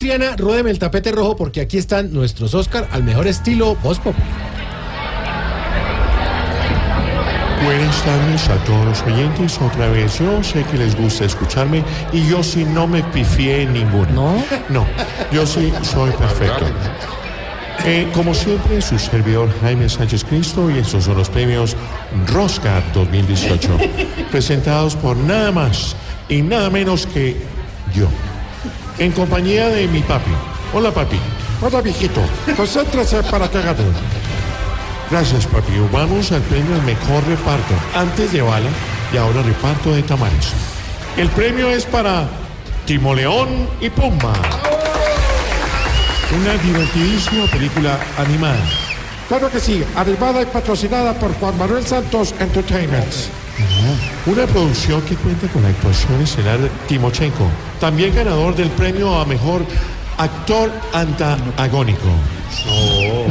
Triana, ruédeme el tapete rojo porque aquí están nuestros Oscar al mejor estilo Voz Populi. Buenas tardes a todos los oyentes. Otra vez, yo sé que les gusta escucharme y yo sí no me pifié en ninguno. ¿No? No, yo sí soy perfecto. Eh, como siempre, su servidor Jaime Sánchez Cristo y estos son los premios Roscar 2018, presentados por nada más y nada menos que yo, en compañía de mi papi. Hola, papi. Hola, viejito. Concéntrese para que. Gracias, papi. Vamos al premio al mejor reparto. Antes de bala y ahora reparto de tamales. El premio es para Timoleón y Pumba. Una divertidísima película animada. Claro que sí, animada y patrocinada por Juan Manuel Santos Entertainment. Una producción que cuenta con la actuación estelar de Timochenko, también ganador del premio a mejor actor antagónico.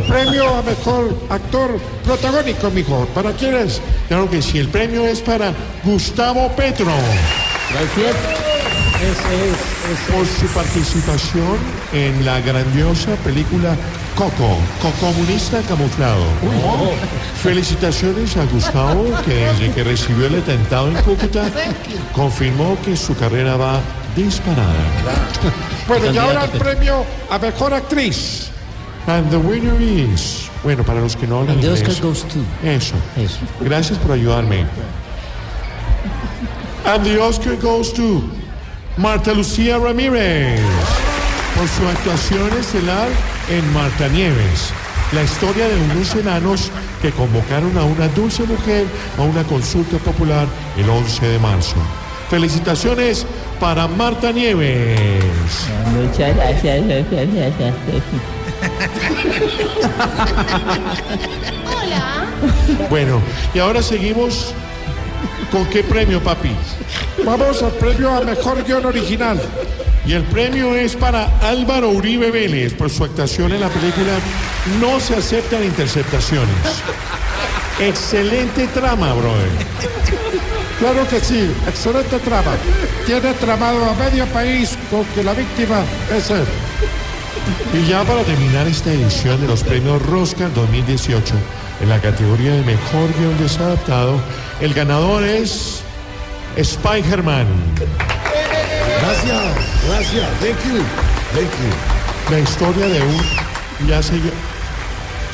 Premio a mejor actor protagónico, mijo. ¿Para quién es? Claro que sí, el premio es para Gustavo Petro. Por su participación en la grandiosa película Coco, comunista camuflado. Felicitaciones a Gustavo, que desde que recibió el atentado en Cúcuta, confirmó que su carrera va disparada. Bueno, y ahora el premio a mejor actriz. And the winner is... Bueno, para los que no hablan The Oscar inglés. goes to. Eso. Eso. Gracias por ayudarme. And the Oscar goes to Marta Lucía Ramírez por su actuación estelar en Marta Nieves, la historia de unos enanos que convocaron a una dulce mujer a una consulta popular el 11 de marzo. Felicitaciones para Marta Nieves. Muchas gracias. muchas gracias. Bueno, y ahora seguimos con qué premio, papi. Vamos al premio a mejor guion original. Y el premio es para Álvaro Uribe Vélez por su actuación en la película No se aceptan interceptaciones. Excelente trama, brother. Claro que sí, excelente trama. Tiene tramado a medio país con que la víctima es él. Y ya para terminar esta edición de los premios Roscar 2018, en la categoría de mejor guion desadaptado, el ganador es Spider-Man. Gracias, gracias. Thank you. Thank you. La historia de un. Ya señor.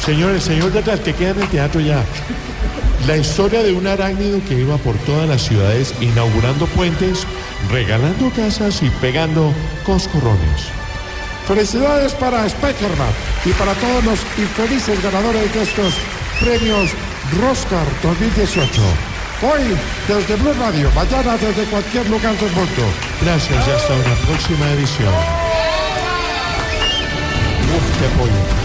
Señor, el señor de atrás, que queda en el teatro ya. La historia de un arácnido que iba por todas las ciudades inaugurando puentes, regalando casas y pegando coscorrones. Felicidades para Spider-Man y para todos los infelices ganadores de estos premios Roscar 2018. Hoy desde Blue Radio, mañana desde cualquier lugar del mundo. Gracias y hasta una próxima edición. Uf, qué apoyo.